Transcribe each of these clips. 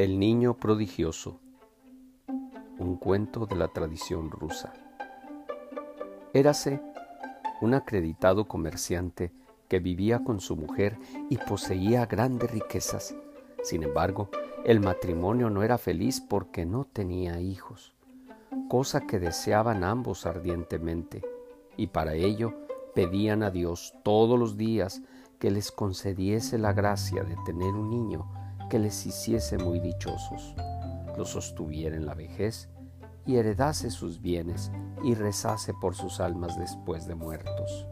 El niño prodigioso. Un cuento de la tradición rusa. Érase un acreditado comerciante que vivía con su mujer y poseía grandes riquezas. Sin embargo, el matrimonio no era feliz porque no tenía hijos, cosa que deseaban ambos ardientemente, y para ello pedían a Dios todos los días que les concediese la gracia de tener un niño que les hiciese muy dichosos, los sostuviera en la vejez y heredase sus bienes y rezase por sus almas después de muertos.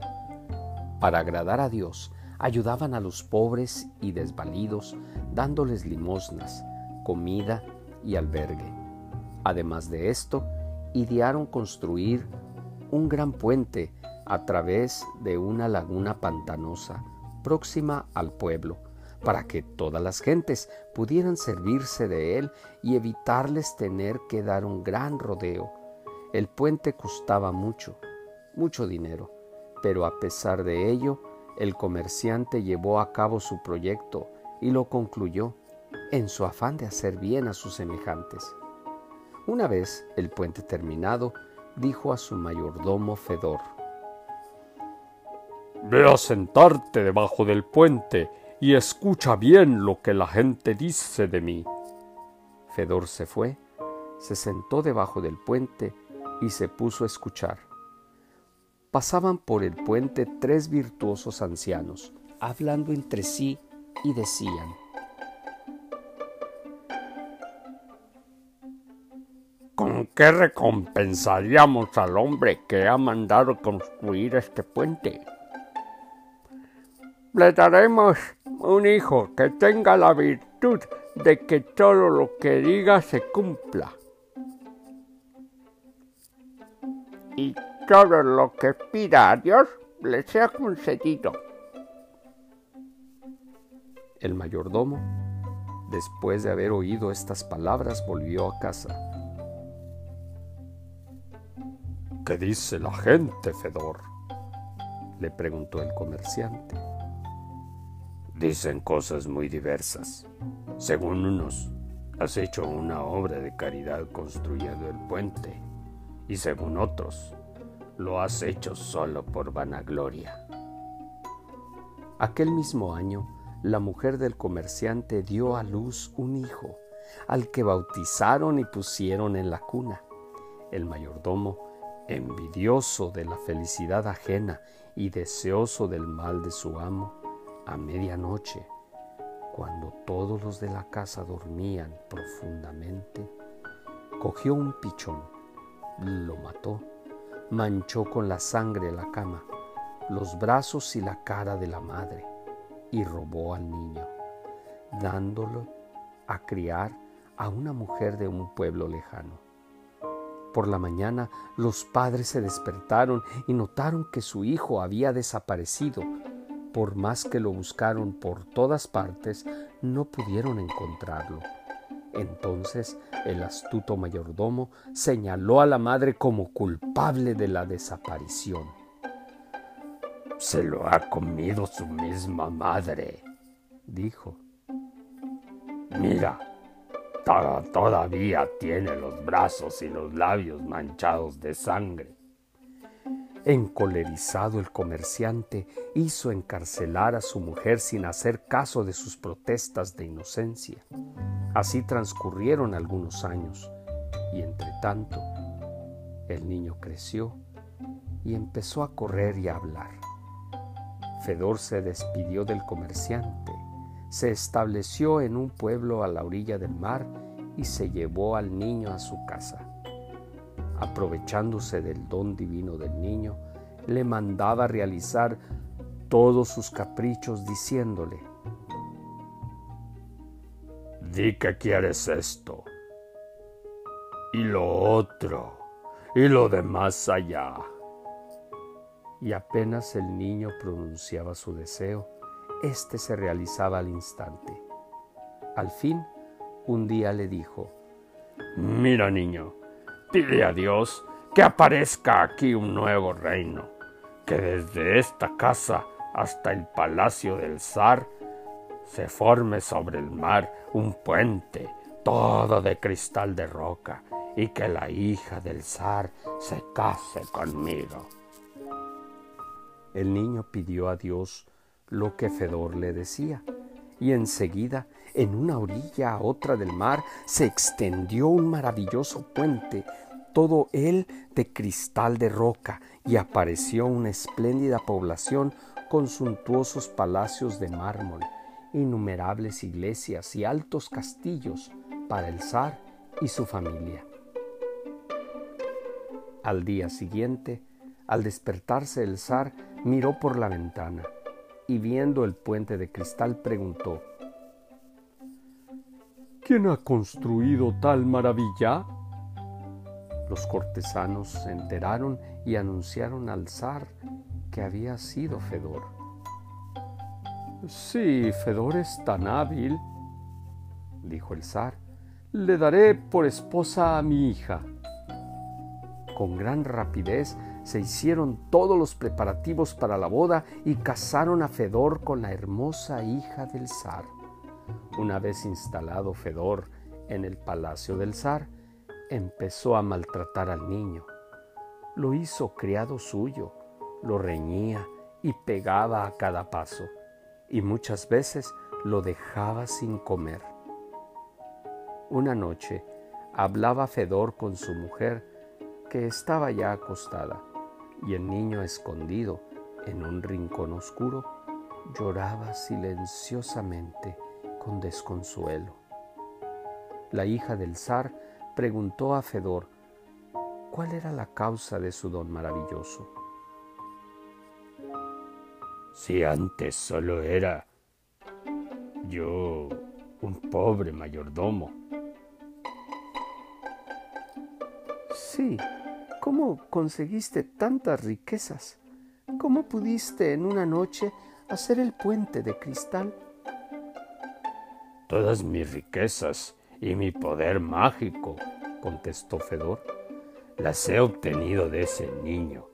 Para agradar a Dios, ayudaban a los pobres y desvalidos, dándoles limosnas, comida y albergue. Además de esto, idearon construir un gran puente a través de una laguna pantanosa próxima al pueblo, para que todas las gentes pudieran servirse de él y evitarles tener que dar un gran rodeo. El puente costaba mucho, mucho dinero, pero a pesar de ello, el comerciante llevó a cabo su proyecto y lo concluyó en su afán de hacer bien a sus semejantes. Una vez el puente terminado, dijo a su mayordomo Fedor, Ve a sentarte debajo del puente y escucha bien lo que la gente dice de mí. Fedor se fue, se sentó debajo del puente y se puso a escuchar. Pasaban por el puente tres virtuosos ancianos, hablando entre sí y decían, ¿Con qué recompensaríamos al hombre que ha mandado construir este puente? Le daremos un hijo que tenga la virtud de que todo lo que diga se cumpla. Y todo lo que pida a Dios le sea concedido. El mayordomo, después de haber oído estas palabras, volvió a casa. ¿Qué dice la gente, Fedor? le preguntó el comerciante. Dicen cosas muy diversas. Según unos, has hecho una obra de caridad construyendo el puente, y según otros, lo has hecho solo por vanagloria. Aquel mismo año, la mujer del comerciante dio a luz un hijo, al que bautizaron y pusieron en la cuna. El mayordomo, envidioso de la felicidad ajena y deseoso del mal de su amo, a medianoche, cuando todos los de la casa dormían profundamente, cogió un pichón, lo mató, manchó con la sangre la cama, los brazos y la cara de la madre y robó al niño, dándolo a criar a una mujer de un pueblo lejano. Por la mañana los padres se despertaron y notaron que su hijo había desaparecido por más que lo buscaron por todas partes, no pudieron encontrarlo. Entonces el astuto mayordomo señaló a la madre como culpable de la desaparición. Se lo ha comido su misma madre, dijo. Mira, todavía tiene los brazos y los labios manchados de sangre. Encolerizado el comerciante hizo encarcelar a su mujer sin hacer caso de sus protestas de inocencia. Así transcurrieron algunos años y entre tanto el niño creció y empezó a correr y a hablar. Fedor se despidió del comerciante, se estableció en un pueblo a la orilla del mar y se llevó al niño a su casa aprovechándose del don divino del niño, le mandaba realizar todos sus caprichos diciéndole, Di que quieres esto, y lo otro, y lo de más allá. Y apenas el niño pronunciaba su deseo, éste se realizaba al instante. Al fin, un día le dijo, Mira niño, Pide a Dios que aparezca aquí un nuevo reino, que desde esta casa hasta el palacio del zar se forme sobre el mar un puente todo de cristal de roca y que la hija del zar se case conmigo. El niño pidió a Dios lo que Fedor le decía, y enseguida, en una orilla a otra del mar, se extendió un maravilloso puente, todo él de cristal de roca, y apareció una espléndida población con suntuosos palacios de mármol, innumerables iglesias y altos castillos para el zar y su familia. Al día siguiente, al despertarse el zar, miró por la ventana y viendo el puente de cristal preguntó, ¿Quién ha construido tal maravilla? Los cortesanos se enteraron y anunciaron al zar que había sido Fedor. Sí, Fedor es tan hábil, dijo el zar, le daré por esposa a mi hija. Con gran rapidez se hicieron todos los preparativos para la boda y casaron a Fedor con la hermosa hija del zar. Una vez instalado Fedor en el palacio del zar, empezó a maltratar al niño. Lo hizo criado suyo, lo reñía y pegaba a cada paso, y muchas veces lo dejaba sin comer. Una noche hablaba Fedor con su mujer, que estaba ya acostada y el niño escondido en un rincón oscuro lloraba silenciosamente con desconsuelo. La hija del zar preguntó a Fedor cuál era la causa de su don maravilloso. Si antes solo era yo un pobre mayordomo. Sí, ¿Cómo conseguiste tantas riquezas? ¿Cómo pudiste en una noche hacer el puente de cristal? Todas mis riquezas y mi poder mágico, contestó Fedor, las he obtenido de ese niño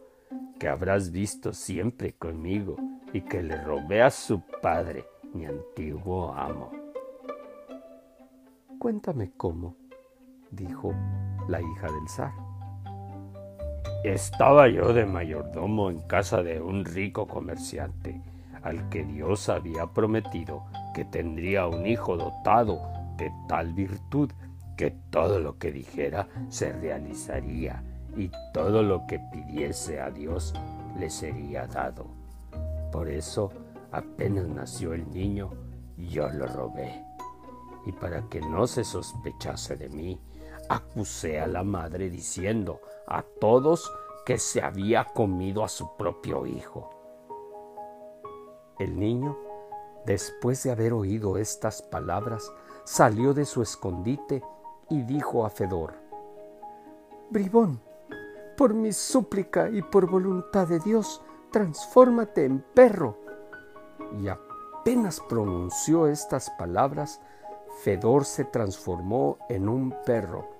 que habrás visto siempre conmigo y que le robé a su padre, mi antiguo amo. Cuéntame cómo, dijo la hija del zar. Estaba yo de mayordomo en casa de un rico comerciante, al que Dios había prometido que tendría un hijo dotado de tal virtud que todo lo que dijera se realizaría y todo lo que pidiese a Dios le sería dado. Por eso, apenas nació el niño, yo lo robé. Y para que no se sospechase de mí, acusé a la madre diciendo a todos que se había comido a su propio hijo. El niño, después de haber oído estas palabras, salió de su escondite y dijo a Fedor, Bribón, por mi súplica y por voluntad de Dios, transfórmate en perro. Y apenas pronunció estas palabras, Fedor se transformó en un perro.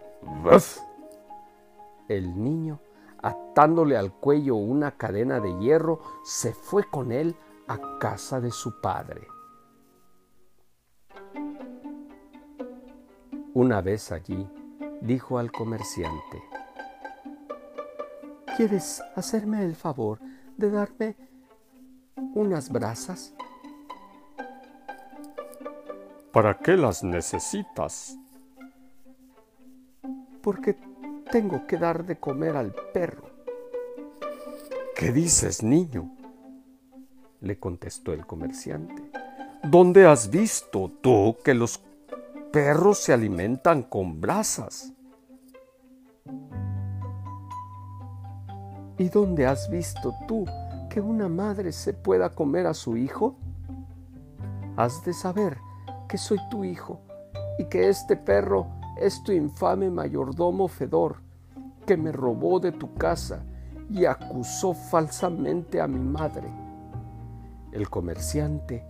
El niño, atándole al cuello una cadena de hierro, se fue con él a casa de su padre. Una vez allí, dijo al comerciante, ¿Quieres hacerme el favor de darme unas brasas? ¿Para qué las necesitas? Porque tengo que dar de comer al perro. ¿Qué dices, niño? le contestó el comerciante. ¿Dónde has visto tú que los perros se alimentan con brasas? ¿Y dónde has visto tú que una madre se pueda comer a su hijo? Has de saber que soy tu hijo y que este perro es tu infame mayordomo Fedor, que me robó de tu casa y acusó falsamente a mi madre. El comerciante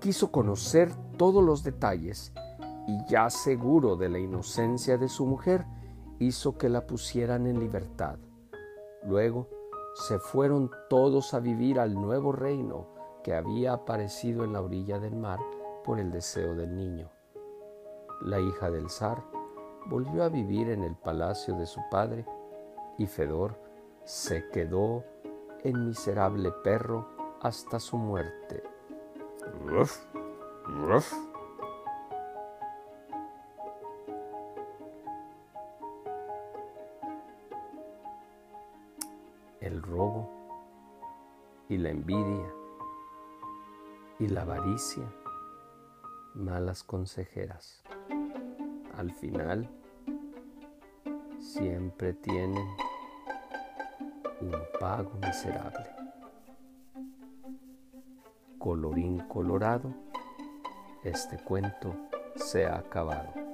quiso conocer todos los detalles y ya seguro de la inocencia de su mujer, hizo que la pusieran en libertad. Luego se fueron todos a vivir al nuevo reino que había aparecido en la orilla del mar por el deseo del niño. La hija del zar, volvió a vivir en el palacio de su padre y Fedor se quedó en miserable perro hasta su muerte. El robo y la envidia y la avaricia, malas consejeras. Al final, siempre tienen un pago miserable. Colorín colorado, este cuento se ha acabado.